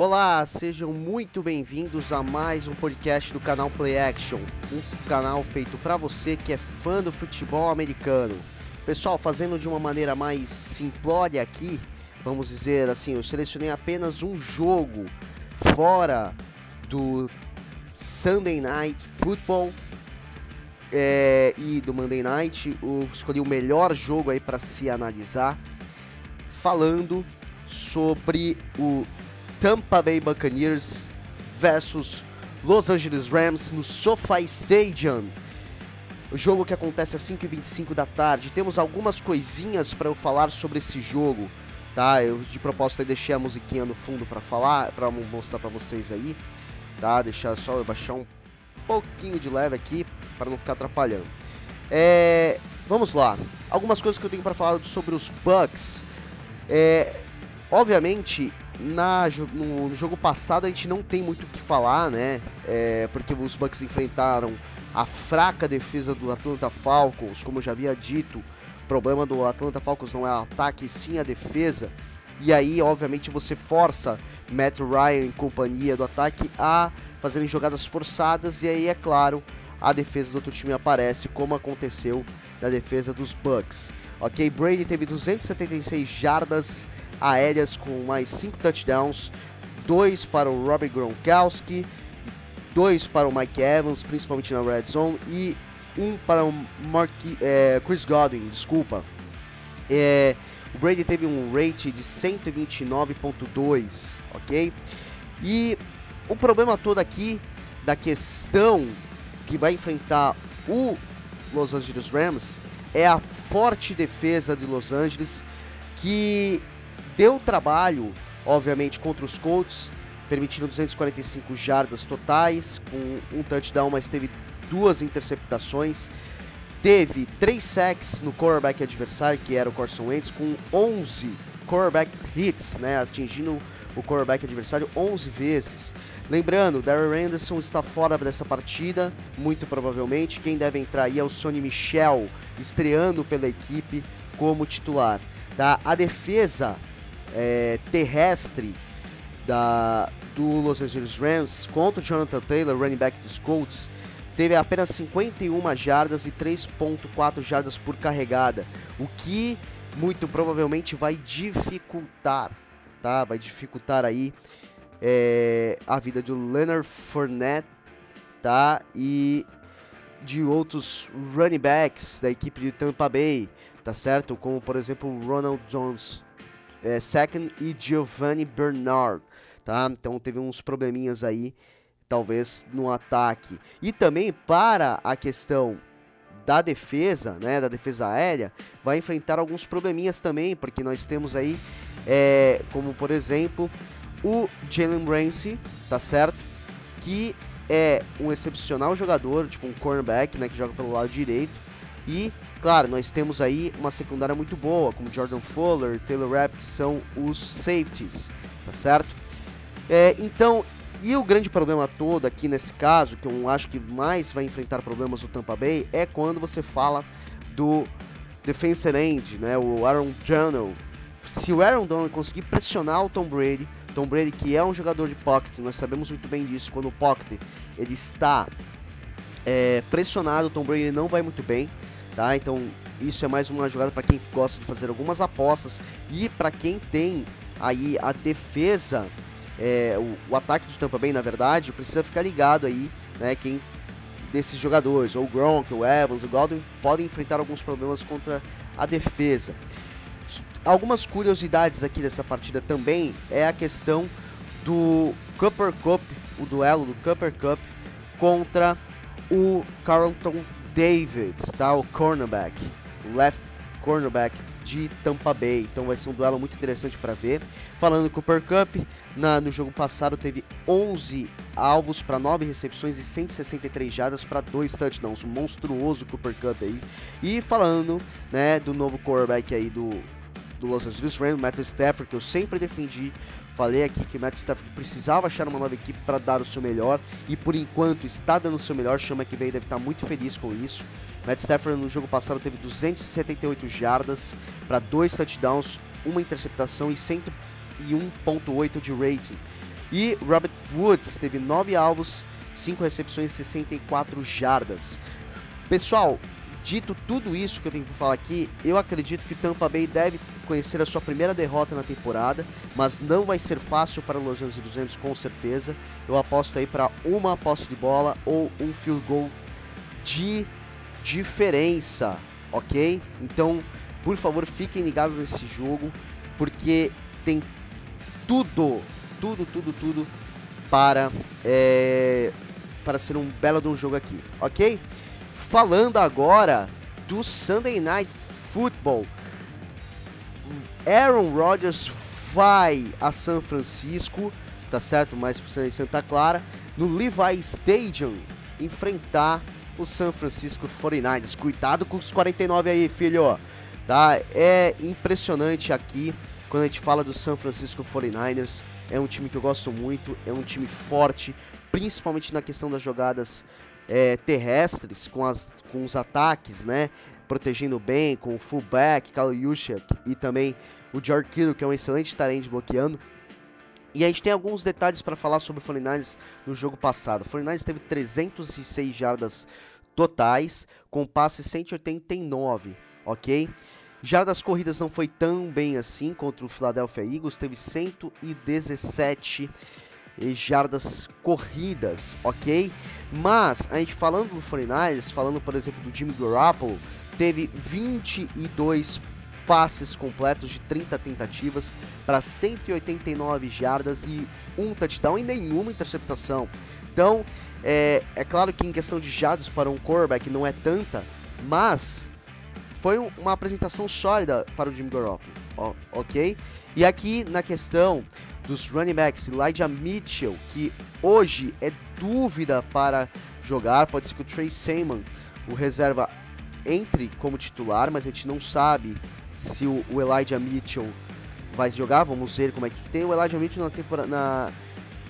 Olá, sejam muito bem-vindos a mais um podcast do canal Play Action, um canal feito para você que é fã do futebol americano. Pessoal, fazendo de uma maneira mais simplória aqui, vamos dizer assim, eu selecionei apenas um jogo fora do Sunday Night Football é, e do Monday Night. Eu escolhi o melhor jogo aí para se analisar, falando sobre o Tampa Bay Buccaneers versus Los Angeles Rams no SoFi Stadium. O jogo que acontece às 5h25 da tarde. Temos algumas coisinhas para eu falar sobre esse jogo, tá? Eu de propósito deixei a musiquinha no fundo para falar, para mostrar para vocês aí, tá? Deixar só eu baixar um pouquinho de leve aqui para não ficar atrapalhando. É, vamos lá. Algumas coisas que eu tenho para falar sobre os Bucks. É, obviamente, na, no, jogo passado a gente não tem muito o que falar, né? É, porque os Bucks enfrentaram a fraca defesa do Atlanta Falcons, como eu já havia dito. O problema do Atlanta Falcons não é o ataque, sim a defesa. E aí, obviamente, você força Matt Ryan e companhia do ataque a fazerem jogadas forçadas. E aí, é claro, a defesa do outro time aparece, como aconteceu na defesa dos Bucks. Ok, Brady teve 276 jardas aéreas com mais 5 touchdowns, 2 para o Robbie Gronkowski, 2 para o Mike Evans, principalmente na red zone, e 1 um para o Mark, é, Chris Godwin, desculpa. É, o Brady teve um rate de 129.2, ok? E o problema todo aqui da questão que vai enfrentar o Los Angeles Rams é a forte defesa de Los Angeles que deu trabalho, obviamente, contra os Colts, permitindo 245 jardas totais, com um touchdown, mas teve duas interceptações. Teve três sacks no quarterback adversário, que era o Carson Wentz, com 11 quarterback hits, né, atingindo o quarterback adversário 11 vezes. Lembrando, Darren Anderson está fora dessa partida, muito provavelmente. Quem deve entrar aí é o Sonny Michel, estreando pela equipe como titular. Tá? A defesa é, terrestre da, do Los Angeles Rams contra o Jonathan Taylor, running back dos Colts, teve apenas 51 jardas e 3.4 jardas por carregada, o que muito provavelmente vai dificultar, tá? Vai dificultar aí é, a vida do Leonard Fournette, tá? E de outros running backs da equipe de Tampa Bay, tá certo? Como por exemplo o Ronald Jones é, Second e Giovanni Bernard, tá? Então teve uns probleminhas aí, talvez no ataque. E também para a questão da defesa, né, da defesa aérea, vai enfrentar alguns probleminhas também, porque nós temos aí, é, como por exemplo, o Jalen Ramsey, tá certo? Que é um excepcional jogador, tipo um cornerback, né, que joga pelo lado direito, e Claro, nós temos aí uma secundária muito boa, como Jordan Fuller, Taylor Rapp, que são os safeties, tá certo? É, então, e o grande problema todo aqui nesse caso, que eu acho que mais vai enfrentar problemas no Tampa Bay, é quando você fala do defensive end, né, o Aaron Donald. Se o Aaron Donald conseguir pressionar o Tom Brady, Tom Brady que é um jogador de pocket, nós sabemos muito bem disso, quando o pocket ele está é, pressionado, o Tom Brady não vai muito bem, tá? Então isso é mais uma jogada para quem gosta de fazer algumas apostas e para quem tem aí a defesa, é, o, o, ataque de Tampa Bay, na verdade, precisa ficar ligado aí, né? Quem desses jogadores, ou o Gronk, o Evans, o Godwin, podem enfrentar alguns problemas contra a defesa. Algumas curiosidades aqui dessa partida também é a questão do Cooper Cup, o duelo do Cooper Cup contra o Carlton Davids, tá? O cornerback, left cornerback de Tampa Bay. Então vai ser um duelo muito interessante para ver. Falando do Cooper Cup, na, no jogo passado teve 11 alvos para 9 recepções e 163 jardas para 2 touchdowns. Um monstruoso Cooper Cup aí. E falando, né, do novo quarterback aí do do Los Angeles Rams, Matt Stafford, que eu sempre defendi. Falei aqui que o Matt Stafford precisava achar uma nova equipe para dar o seu melhor e por enquanto está dando o seu melhor. Chama que veio deve estar muito feliz com isso. Matt Stafford no jogo passado teve 278 jardas para dois touchdowns, uma interceptação e 101.8 de rating. E Robert Woods teve 9 alvos, 5 recepções e 64 jardas. Pessoal, dito tudo isso que eu tenho para falar aqui, eu acredito que Tampa Bay deve conhecer a sua primeira derrota na temporada, mas não vai ser fácil para os Los Angeles Rams com certeza. Eu aposto aí para uma posse de bola ou um field goal de diferença, ok? Então, por favor, fiquem ligados nesse jogo, porque tem tudo, tudo, tudo, tudo para é, para ser um belo de um jogo aqui, ok? Falando agora do Sunday Night Football. Aaron Rodgers vai a São Francisco, tá certo? Mais em Santa Clara, no Levi Stadium, enfrentar o San Francisco 49ers. Cuidado com os 49 aí, filho. Tá? É impressionante aqui quando a gente fala do San Francisco 49ers. É um time que eu gosto muito, é um time forte, principalmente na questão das jogadas é, terrestres, com, as, com os ataques, né? Protegendo bem, com o fullback, Kyle Juszczyk e também o George Kittle, que é um excelente talento bloqueando. E a gente tem alguns detalhes para falar sobre o 49ers no jogo passado. O 49ers teve 306 jardas totais, com passe 189, ok? Jardas corridas não foi tão bem assim contra o Philadelphia Eagles, teve 117 jardas corridas, ok? Mas, a gente falando do 49ers, falando por exemplo do Jimmy Garoppolo, teve 22 passes completos de 30 tentativas para 189 jardas e um touchdown e nenhuma interceptação. Então, é, é claro que em questão de jardas para um quarterback não é tanta, mas foi uma apresentação sólida para o Jimmy Garoppolo, ok? E aqui na questão dos running backs, Elijah Mitchell, que hoje é dúvida para jogar, pode ser que o Trey Seaman, o reserva, entre como titular, mas a gente não sabe se o, o Elijah Mitchell vai jogar. Vamos ver como é que tem. O Elijah Mitchell na, temporada, na,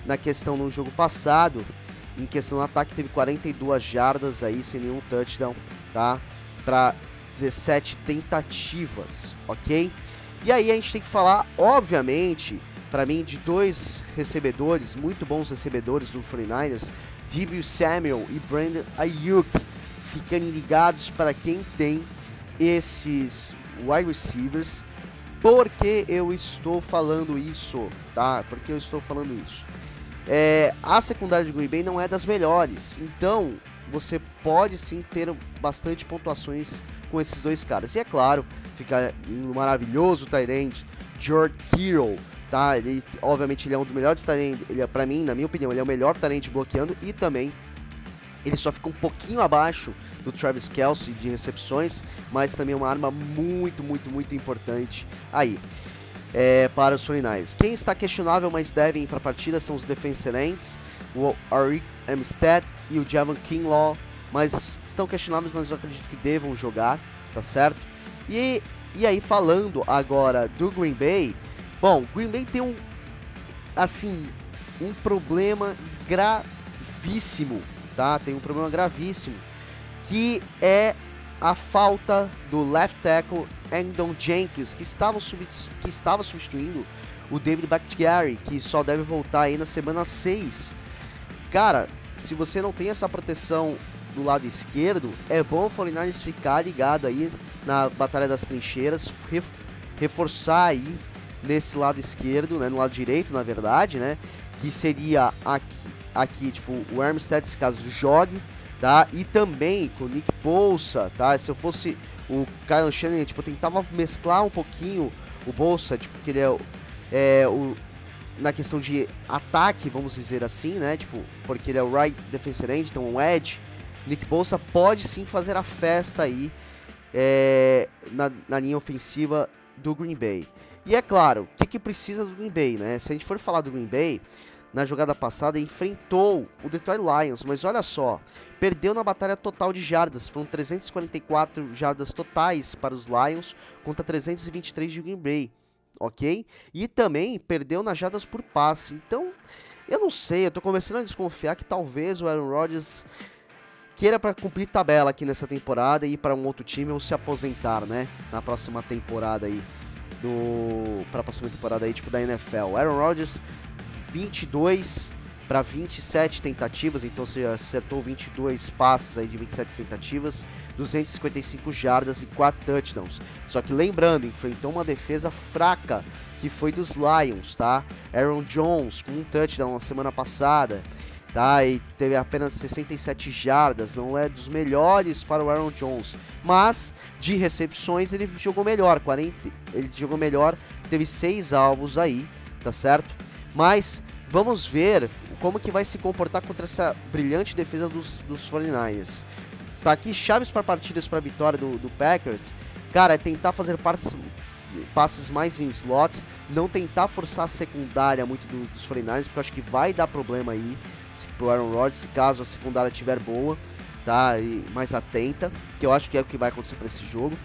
na questão no jogo passado, em questão do ataque, teve 42 jardas aí, sem nenhum touchdown, tá? Para 17 tentativas, ok? E aí a gente tem que falar, obviamente, para mim, de dois recebedores, muito bons recebedores do 49ers, Debo Samuel e Brandon Ayuk fiquem ligados para quem tem esses wide receivers. Por que eu estou falando isso, tá? Porque eu estou falando isso. É, a secundária de Green Bay não é das melhores, então você pode sim ter bastante pontuações com esses dois caras. E é claro, fica um maravilhoso Tyrant, George Kittle, tá? Ele, obviamente ele é um dos melhores Tyrant, ele é, para mim, na minha opinião, ele é o melhor Tyrant bloqueando e também ele só fica um pouquinho abaixo do Travis Kelsey de recepções, mas também é uma arma muito, muito, muito importante aí é, para os 49ers. Quem está questionável, mas devem ir para a partida são os defensive ends, o Arik Amstead e o Javon Kinlaw, mas estão questionáveis, mas eu acredito que devam jogar, tá certo? E, e aí, falando agora do Green Bay, bom, Green Bay tem um, assim, um problema gravíssimo tá? Tem um problema gravíssimo, que é a falta do left tackle Andon Jenkins, que estava, que estava substituindo o David Bakhtiari, que só deve voltar aí na semana 6. Cara, se você não tem essa proteção do lado esquerdo, é bom o 49 ficar ligado aí na Batalha das Trincheiras, ref, reforçar aí nesse lado esquerdo, né, no lado direito, na verdade, né, que seria aqui aqui, tipo, o Armstead, nesse caso, jogue, tá? E também com o Nick Bolsa, tá? Se eu fosse o Kyle Shannon, tipo, eu tentava mesclar um pouquinho o Bolsa, tipo, que ele é, é o na questão de ataque, vamos dizer assim, né? Tipo, porque ele é o right defensive end, então o edge. Nick Bolsa pode sim fazer a festa aí é, na, na linha ofensiva do Green Bay. E é claro, o que, que precisa do Green Bay, né? Se a gente for falar do Green Bay, na jogada passada enfrentou o Detroit Lions, mas olha só, perdeu na batalha total de jardas, foram 344 jardas totais para os Lions contra 323 de Green Bay, ok? E também perdeu nas jardas por passe, então eu não sei, eu tô começando a desconfiar que talvez o Aaron Rodgers queira para cumprir tabela aqui nessa temporada e ir para um outro time ou se aposentar, né, na próxima temporada aí do para a próxima temporada aí tipo da NFL. Aaron Rodgers 22 para 27 tentativas, então você acertou 22 passes aí de 27 tentativas, 255 jardas e 4 touchdowns. Só que lembrando, enfrentou uma defesa fraca que foi dos Lions, tá? Aaron Jones com um touchdown na semana passada, tá? E teve apenas 67 jardas, não é dos melhores para o Aaron Jones, mas de recepções ele jogou melhor, 40, ele jogou melhor, teve seis alvos aí, tá certo? Mas vamos ver como que vai se comportar contra essa brilhante defesa dos, dos 49ers. Tá aqui chaves para partidas para vitória do, do Packers. Cara, é tentar fazer partes passes mais em slots, não tentar forçar a secundária muito do, dos 49ers, porque eu acho que vai dar problema aí se, pro Aaron Rodgers, caso a secundária estiver boa, tá? E mais atenta, que eu acho que é o que vai acontecer para esse jogo.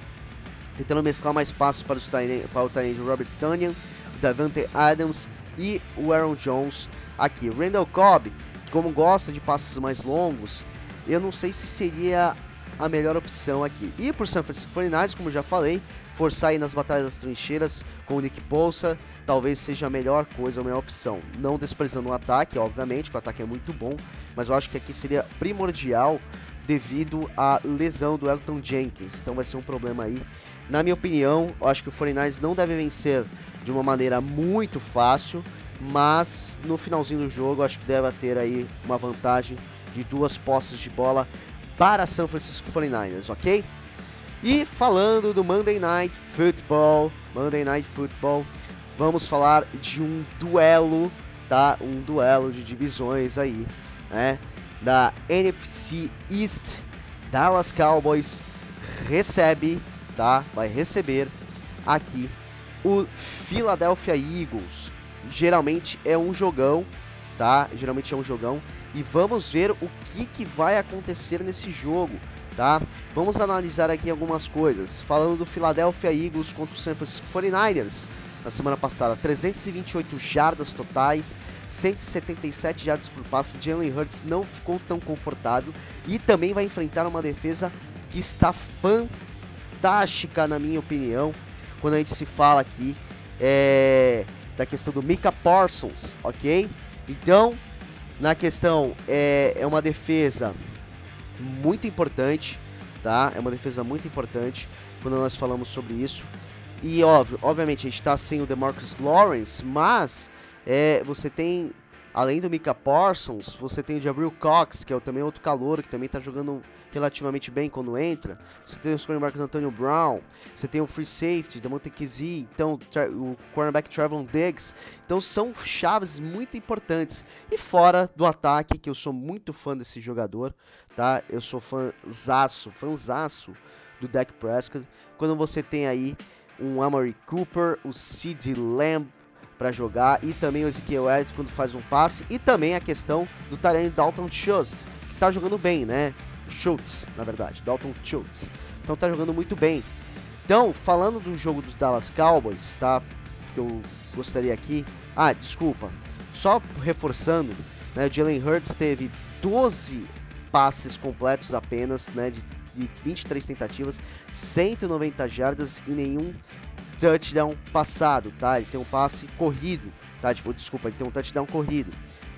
Tentando mesclar mais passos para, os para o Robert Tunyon, Davante Adams e o Aaron Jones aqui. Randall Cobb, que como gosta de passes mais longos, eu não sei se seria a melhor opção aqui. E por San Francisco 49ers, como já falei, forçar aí nas batalhas das trincheiras com o Nick Bolsa, talvez seja a melhor coisa, a melhor opção. Não desprezando o ataque, obviamente, que o ataque é muito bom, mas eu acho que aqui seria primordial devido à lesão do Elton Jenkins. Então vai ser um problema aí. Na minha opinião, eu acho que o 49ers não deve vencer de uma maneira muito fácil, mas no finalzinho do jogo acho que deve ter aí uma vantagem de duas posses de bola para São Francisco 49ers, ok? E falando do Monday Night Football, Monday Night Football, vamos falar de um duelo, tá? Um duelo de divisões aí, né? Da NFC East, Dallas Cowboys recebe, tá? Vai receber aqui o Philadelphia Eagles. Geralmente é um jogão, tá? Geralmente é um jogão. E vamos ver o que, que vai acontecer nesse jogo tá? Vamos analisar aqui algumas coisas. Falando do Philadelphia Eagles contra o San Francisco 49ers na semana passada, 328 jardas totais, 177 jardas por passe. Jalen Hurts não ficou tão confortável e também vai enfrentar uma defesa que está fantástica, na minha opinião, quando a gente se fala aqui é, da questão do Mika Parsons, ok? Então, na questão, é, é uma defesa muito importante, tá? É uma defesa muito importante quando nós falamos sobre isso. E óbvio, obviamente a gente está sem o DeMarcus Lawrence, mas é, você tem, além do Mika Parsons, você tem o Jabril Cox, que é também outro calor, que também está jogando relativamente bem quando entra. Você tem o cornerback Antonio Brown, você tem o free safety da Montequisi, então o cornerback Trevon Diggs. Então são chaves muito importantes. E fora do ataque, que eu sou muito fã desse jogador, tá? Eu sou fãzaço, fãzaço do Dak Prescott. Quando você tem aí um Amari Cooper, o Sid Lamb para jogar e também o Ezekiel Elliott quando faz um passe e também a questão do Tyrone Dalton Schultz, que tá jogando bem, né? Schultz, na verdade, Dalton Schultz. Então tá jogando muito bem. Então, falando do jogo dos Dallas Cowboys, tá? Que eu gostaria aqui. Ah, desculpa. Só reforçando, né? O Jalen Hurts teve 12 passes completos apenas, né? De, de 23 tentativas, 190 jardas e nenhum touchdown passado, tá? Ele tem um passe corrido, tá? Tipo, desculpa, ele tem um touchdown corrido,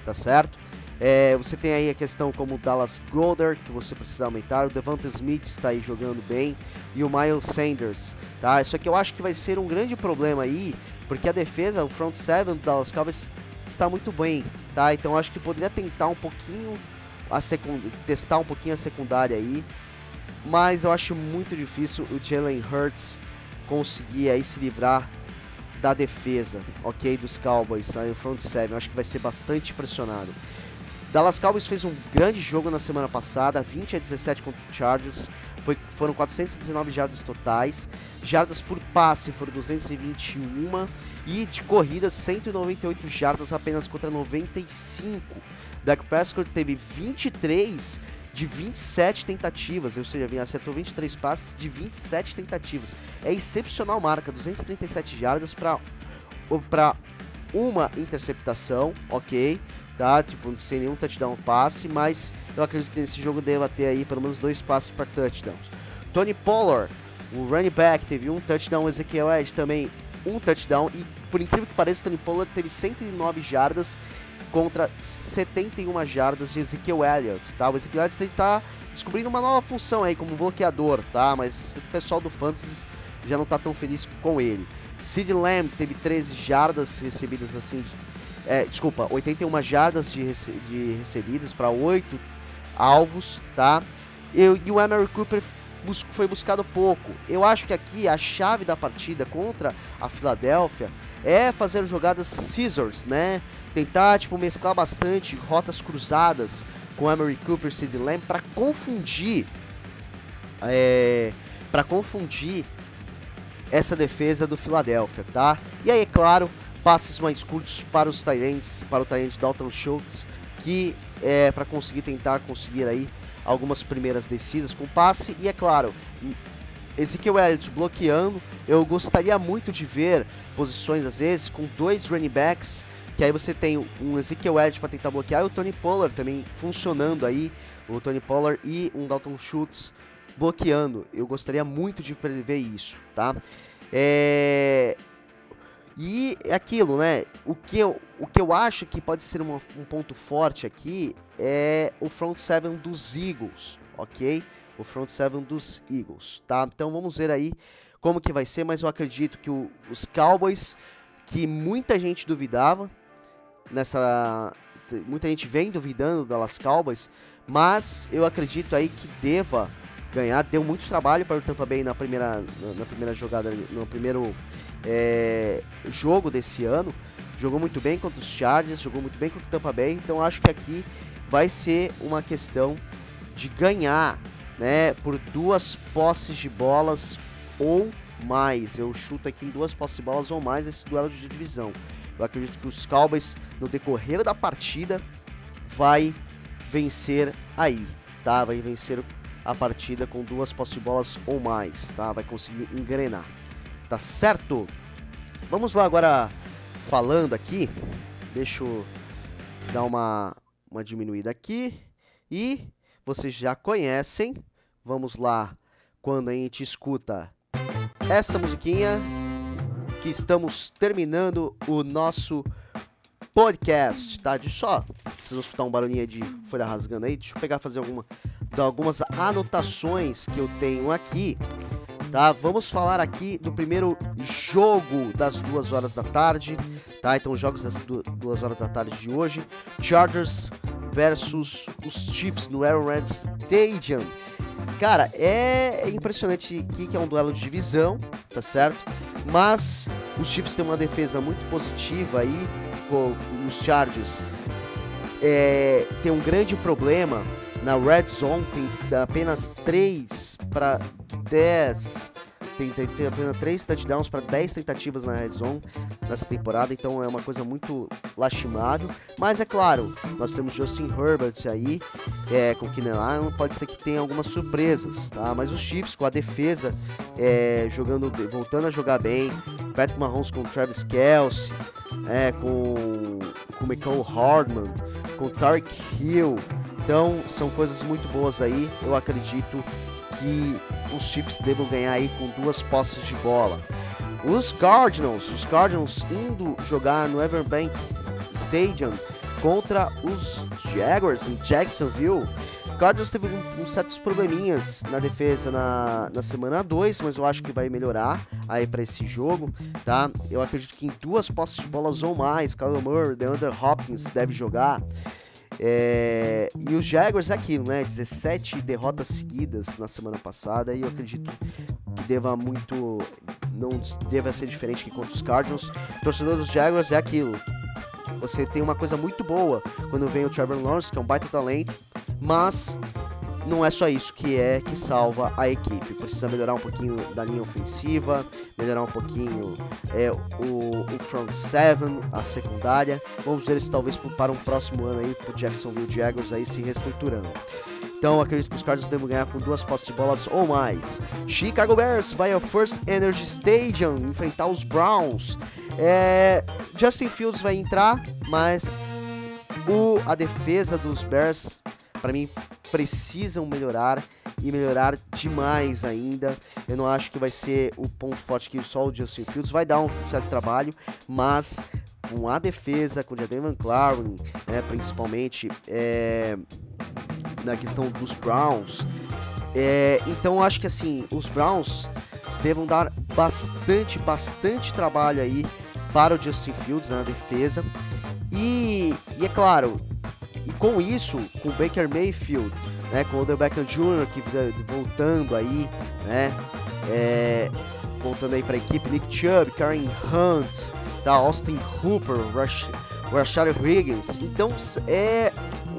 tá certo? É, você tem aí a questão como o Dallas Golder, que você precisa aumentar, o Devonta Smith está aí jogando bem, e o Miles Sanders, tá? Isso aqui eu acho que vai ser um grande problema aí, porque a defesa, o front seven do Dallas Cowboys está muito bem, tá? Então acho que poderia tentar um pouquinho a secund... testar um pouquinho a secundária aí, mas eu acho muito difícil o Jalen Hurts conseguir aí se livrar da defesa, ok, dos Cowboys, aí o front seven, acho que vai ser bastante pressionado. Dallas Cowboys fez um grande jogo na semana passada, 20 a 17 contra o Chargers. Foi, foram 419 jardas totais. Jardas por passe foram 221 e de corridas 198 jardas apenas contra 95. Dak Prescott teve 23 de 27 tentativas, ou seja, acertou 23 passes de 27 tentativas. É excepcional marca, 237 jardas para para uma interceptação, ok? tá? Tipo, sem nenhum touchdown passe, mas eu acredito que nesse jogo deva ter aí pelo menos dois passos para touchdowns. Tony Pollard, o running back, teve um touchdown, Ezekiel Edge também um touchdown e por incrível que pareça, Tony Pollard teve 109 jardas contra 71 jardas de Ezekiel Elliott, tá? O Ezekiel Elliott está descobrindo uma nova função aí como bloqueador, tá? Mas o pessoal do Fantasy já não está tão feliz com ele. Sid Lamb teve 13 jardas recebidas assim, é, desculpa, 81 jardas de, rece de recebidas para 8 alvos, tá? Eu, e o Emery Cooper bus foi buscado pouco. Eu acho que aqui a chave da partida contra a Filadélfia é fazer jogadas scissors, né? Tentar tipo mesclar bastante rotas cruzadas com Emery Cooper Sid Lamb para confundir é, para confundir essa defesa do Philadelphia, tá? E aí, é claro, passes mais curtos para os Tyrants, para o Tyrant Dalton Schultz, que é para conseguir tentar conseguir aí algumas primeiras descidas com passe e é claro, Ezekiel Elliott bloqueando, eu gostaria muito de ver posições às vezes com dois running backs, que aí você tem um Ezekiel Elliott para tentar bloquear e o Tony Pollard também funcionando aí, o Tony Pollard e um Dalton Schultz bloqueando. Eu gostaria muito de prever isso, tá? É... E é aquilo, né? O que, eu, o que eu acho que pode ser uma, um ponto forte aqui é o front seven dos Eagles, ok? O front seven dos Eagles, tá? Então vamos ver aí como que vai ser, mas eu acredito que o, os Cowboys, que muita gente duvidava nessa, muita gente vem duvidando das Cowboys, mas eu acredito aí que deva ganhar. Deu muito trabalho para o Tampa Bay na primeira, na primeira jogada, no primeiro é, jogo desse ano. Jogou muito bem contra os Chargers, jogou muito bem contra o Tampa Bay. Então acho que aqui vai ser uma questão de ganhar, né, por duas posses de bolas ou mais. Eu chuto aqui em duas posses de bolas ou mais esse duelo de divisão. Eu acredito que os Cowboys no decorrer da partida vai vencer aí, tá? Vai vencer a partida com duas posses de bolas ou mais, tá? Vai conseguir engrenar, tá certo? Vamos lá agora falando aqui, deixa eu dar uma, uma diminuída aqui e vocês já conhecem, vamos lá, quando a gente escuta essa musiquinha, que estamos terminando o nosso podcast, tá? De só, vocês escutar um barulhinho de folha rasgando aí, deixa eu pegar fazer alguma algumas anotações que eu tenho aqui. Tá, vamos falar aqui do primeiro jogo das duas horas da tarde, tá? Então, jogos das duas horas da tarde de hoje: Chargers versus os Chiefs no Arrowhead Stadium. Cara, é impressionante aqui que é um duelo de divisão, tá certo? Mas os Chiefs têm uma defesa muito positiva aí, com os Chargers é, tem um grande problema na red zone tem apenas 3 para 10 tem, tem, tem, apenas 3 touchdowns para 10 tentativas na red zone nessa temporada, então é uma coisa muito lastimável. Mas é claro, nós temos Justin Herbert aí é, com Keenan Allen, pode ser que tenha algumas surpresas, tá? Mas os Chiefs com a defesa é, jogando, voltando a jogar bem, Patrick Mahomes com Travis Kelce, é, com com Michael Hardman, com Tark Hill, então, são coisas muito boas aí. Eu acredito que os Chiefs devam ganhar aí com duas posses de bola. Os Cardinals, os Cardinals indo jogar no Everbank Stadium contra os Jaguars em Jacksonville. Cardinals teve um, um certos probleminhas na defesa na, na semana 2, mas eu acho que vai melhorar aí para esse jogo, tá? Eu acredito que em duas posses de bolas ou mais, Kyler Murray, DeAndre Hopkins deve jogar. É, e os Jaguars é aquilo, né? 17 derrotas seguidas na semana passada e eu acredito que deva muito. não deva ser diferente que contra os Cardinals. Torcedor dos Jaguars é aquilo. Você tem uma coisa muito boa quando vem o Trevor Lawrence, que é um baita talento, mas não é só isso que é que salva a equipe. Precisa melhorar um pouquinho da linha ofensiva, melhorar um pouquinho é, o, o front seven, a secundária. Vamos ver se talvez para um próximo ano aí pro Jacksonville Jaguars aí se reestruturando. Então acredito que os Cardinals devem ganhar com duas postes de bolas ou mais. Chicago Bears vai ao First Energy Stadium enfrentar os Browns. É, Justin Fields vai entrar, mas o, a defesa dos Bears para mim precisam melhorar e melhorar demais ainda. Eu não acho que vai ser o ponto forte que só o Justin Fields vai dar um certo trabalho, mas com a defesa, com o Jadavion Clowney, né, principalmente é, na questão dos Browns. É, então acho que assim, os Browns devam dar bastante, bastante trabalho aí para o Justin Fields na defesa. E, e é claro, e com isso, com o Baker Mayfield, né, com o Odell Beckham Jr. que voltando aí, né, é, voltando aí para a equipe, Nick Chubb, Karen Hunt, tá, Austin Hooper, Rush, Rashad Higgins. Então é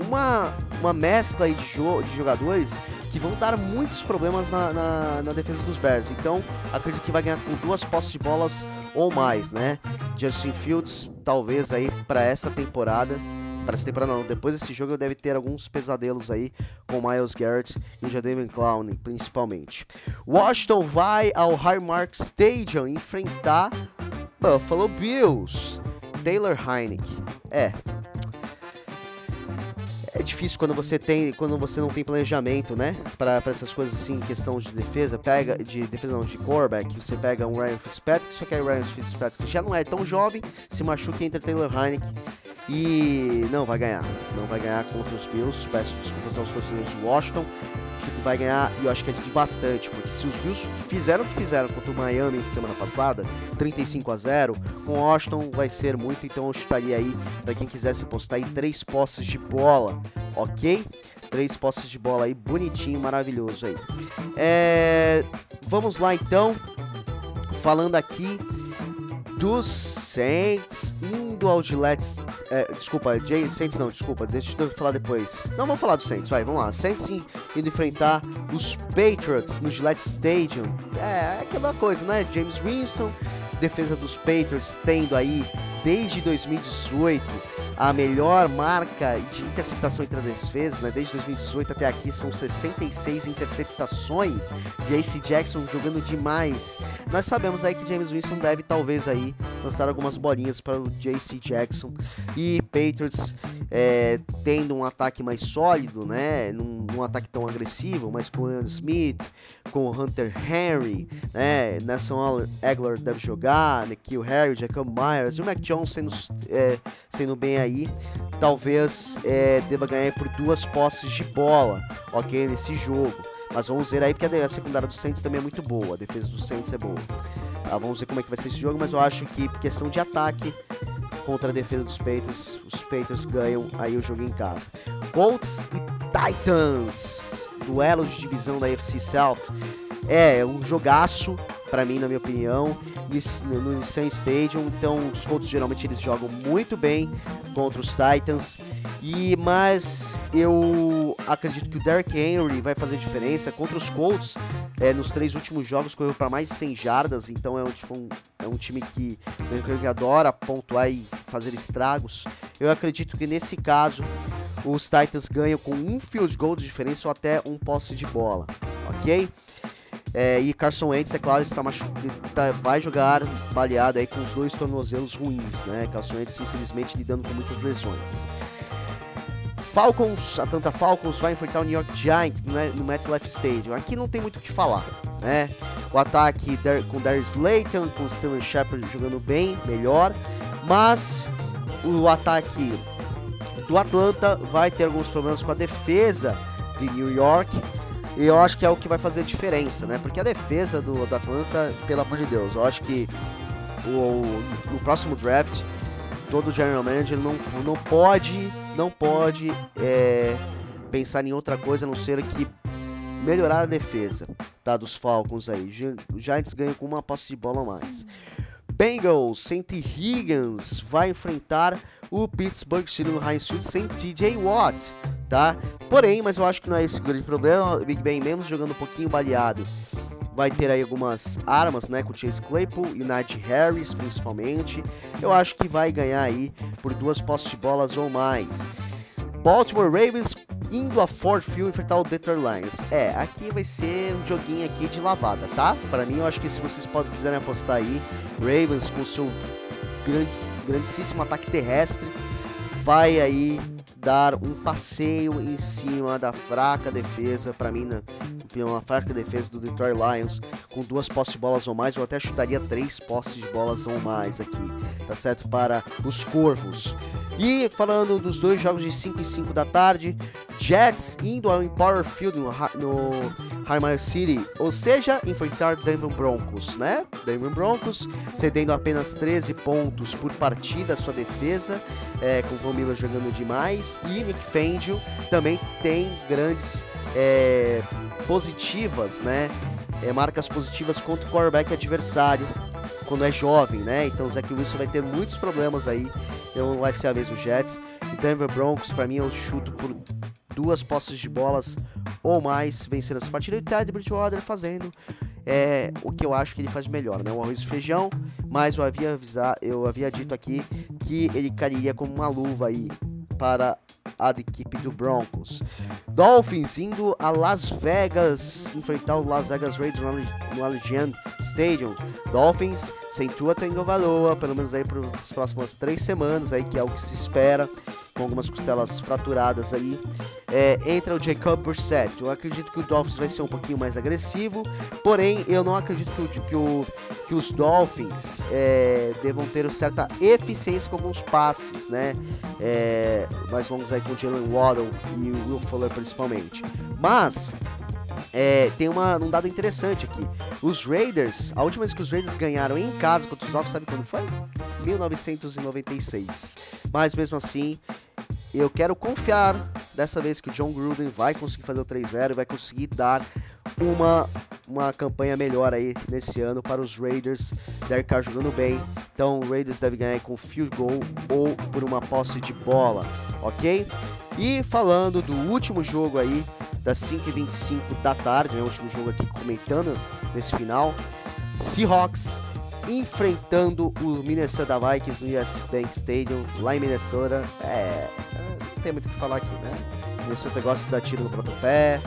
uma, uma mescla aí de, jo de jogadores que vão dar muitos problemas na, na, na, defesa dos Bears. Então, acredito que vai ganhar com duas posses de bolas ou mais, né? Justin Fields, talvez aí para essa temporada, para essa temporada não, depois desse jogo eu deve ter alguns pesadelos aí com Miles Garrett e Jadavion Clowney, principalmente. Washington vai ao Highmark Stadium enfrentar Buffalo Bills. Taylor Heineken. É, é difícil quando você tem, quando você não tem planejamento, né? Para essas coisas assim, questão de defesa, pega de defesa não, de quarterback, você pega um Ryan Fitzpatrick, só que aí o Ryan Fitzpatrick já não é tão jovem, se machuca entre Taylor Heineken e não vai ganhar, não vai ganhar contra os Bills. Peço desculpas aos torcedores de Washington, que vai ganhar e eu acho que é de bastante, porque se os Bills fizeram o que fizeram contra o Miami semana passada, 35 a 0, com o Washington vai ser muito, então eu chutaria aí para quem quisesse postar aí três posses de bola, ok? Três posses de bola aí, bonitinho, maravilhoso aí. É... Vamos lá então, falando aqui dos Saints indo ao Gillette. É, desculpa, Saints não, desculpa, deixa eu falar depois. Não, vamos falar dos Saints, vai, vamos lá. Saints indo enfrentar os Patriots no Gillette Stadium. É, é aquela coisa, né? James Winston, defesa dos Patriots, tendo aí desde 2018 a melhor marca de interceptação entre as defesas, né? Desde 2018 até aqui são 66 interceptações AC Jackson jogando demais. Nós sabemos aí que James Winston deve talvez aí lançar algumas bolinhas para o JC Jackson e Patriots é, tendo um ataque mais sólido, né? Num, num ataque tão agressivo, mas com o Ian Smith, com o Hunter Henry, né? Nelson Aguilar deve jogar, Nikhil Harry, Jacob Myers e o Mac Jones sendo, é, sendo bem aí aí, talvez é, deva ganhar por duas posses de bola, ok? Nesse jogo. Mas vamos ver aí, porque a secundária do Saints também é muito boa, a defesa do Saints é boa. Ah, vamos ver como é que vai ser esse jogo, mas eu acho que por questão de ataque contra a defesa dos Patriots, os Patriots ganham aí o jogo em casa. Colts e Titans, duelo de divisão da AFC South. É, é um jogaço para mim, na minha opinião, no Nissan Stadium. Então, os Colts geralmente eles jogam muito bem contra os Titans. E mas eu acredito que o Derrick Henry vai fazer diferença contra os Colts. É, nos três últimos jogos correu para mais de 100 jardas, então é um, tipo, um, é um time que, que adora pontuar e fazer estragos. Eu acredito que nesse caso os Titans ganham com um field goal de diferença ou até um posse de bola, ok? É, e Carson Wentz, é claro, está tá, vai jogar baleado aí com os dois tornozelos ruins, né? Carson Wentz, infelizmente, lidando com muitas lesões. Falcons, Atlanta Falcons vai enfrentar o New York Giants né, no MetLife Stadium. Aqui não tem muito o que falar, né? O ataque com Darius Slayton, com Sterling Shepard jogando bem, melhor, mas o ataque do Atlanta vai ter alguns problemas com a defesa de New York e eu acho que é o que vai fazer a diferença, né? Porque a defesa do, do Atlanta, pelo amor de Deus, eu acho que o, no próximo draft, todo general manager não, não pode, não pode é, pensar em outra coisa a não ser que melhorar a defesa, tá? Dos Falcons aí. Os Giants ganham com uma posse de bola a mais. Bengals, sem T. Higgins, vai enfrentar o Pittsburgh Steelers no High School sem TJ Watt tá? Porém, mas eu acho que não é esse o grande problema. O Big Ben, mesmo jogando um pouquinho baleado, vai ter aí algumas armas, né? Com o Chase Claypool e o Harris, principalmente. Eu acho que vai ganhar aí por duas postes de bolas ou mais. Baltimore Ravens indo a Ford Field enfrentar o Detroit Lions. É, aqui vai ser um joguinho aqui de lavada, tá? Para mim, eu acho que se vocês podem quiserem apostar aí, Ravens com seu grande, grandíssimo ataque terrestre, vai aí dar um passeio em cima da fraca defesa, para mim, né, uma fraca defesa do Detroit Lions, com duas posses de bolas ou mais, eu até chutaria três posses de bolas ou mais aqui, tá certo? Para os Corvos. E falando dos dois jogos de 5 e 5 da tarde, Jets indo ao Empower Field no, no Highmire City, ou seja, enfrentar Denver Broncos, né? Denver Broncos cedendo apenas 13 pontos por partida, sua defesa, é, com o Miller jogando demais, e Nick Fangio também tem grandes é, positivas, né? É, marcas positivas contra o quarterback adversário quando é jovem, né? Então o Zach Wilson vai ter muitos problemas aí. Então vai ser a vez do Jets. O Denver Broncos, para mim, eu chuto por duas posses de bolas ou mais vencendo essa partida. E o Ted Bridgewater fazendo é, o que eu acho que ele faz melhor, né? O arroz e feijão, mas eu havia, avisar, eu havia dito aqui que ele cairia como uma luva aí para a equipe do Broncos. Dolphins indo a Las Vegas enfrentar os Las Vegas Raiders no Allegiant Stadium. Dolphins sem Tua Tagovailoa, pelo menos aí para as próximas três semanas aí que é o que se espera com algumas costelas fraturadas aí. É, entra o Jacob Brissett. Eu acredito que o Dolphins vai ser um pouquinho mais agressivo, porém eu não acredito que, o, que, o, que os Dolphins é, devam ter certa eficiência com alguns passes, né? É, mais longos aí com o Jalen Waddle e o Will Fuller principalmente. Mas é, tem uma, um dado interessante aqui. Os Raiders, a última vez que os Raiders ganharam em casa contra os Dolphins, sabe quando foi? 1996. Mas mesmo assim, eu quero confiar dessa vez que o John Gruden vai conseguir fazer o 3-0 e vai conseguir dar uma, uma campanha melhor aí nesse ano para os Raiders. Derek Carr jogando bem, então o Raiders deve ganhar com field goal ou por uma posse de bola, ok? E falando do último jogo aí, das 5h25 da tarde, né, o último jogo aqui comentando nesse final, Seahawks enfrentando o Minnesota Vikings no US Bank Stadium, lá em Minnesota. É, não tem muito o que falar aqui, né? Minnesota gosta de dar tiro no próprio pé,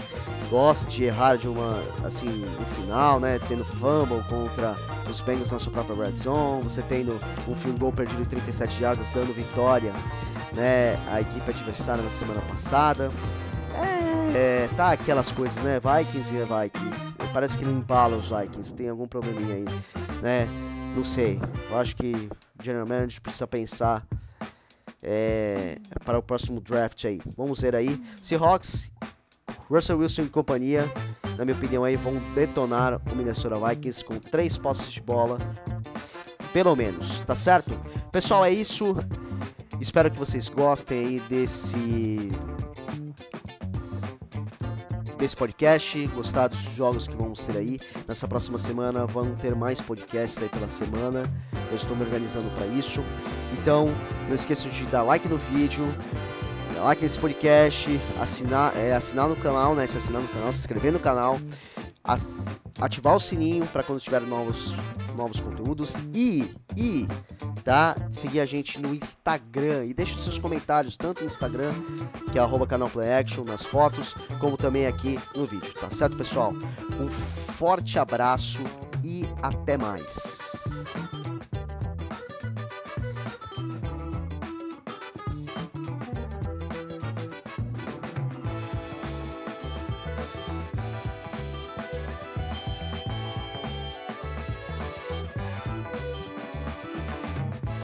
gosta de errar de uma, assim, no final, né? Tendo fumble contra os Bengals na sua própria red zone, você tendo um field goal perdido em 37 jardas, dando vitória, né? A equipe adversária na semana passada. É, tá aquelas coisas, né? Vikings e Vikings. Parece que não embala os Vikings, tem algum probleminha aí, né? Não sei. Eu acho que o General Manager precisa pensar é, para o próximo draft aí. Vamos ver aí. Seahawks, Russell Wilson e companhia, na minha opinião aí, vão detonar o Minnesota Vikings com três posses de bola, pelo menos, tá certo? Pessoal, é isso. Espero que vocês gostem aí desse desse podcast, gostar dos jogos que vamos ter aí. Nessa próxima semana vão ter mais podcasts aí pela semana. Eu estou me organizando para isso. Então, não esqueça de dar like no vídeo, dar like nesse podcast, assinar, é, assinar no canal, né? Se assinar no canal, se inscrever no canal, ativar o sininho para quando tiver novos, novos conteúdos e, e tá? Seguir a gente no Instagram e deixe seus comentários, tanto no Instagram, que é arroba canal Action, nas fotos, como também aqui no vídeo, tá certo, pessoal? Um forte abraço e até mais.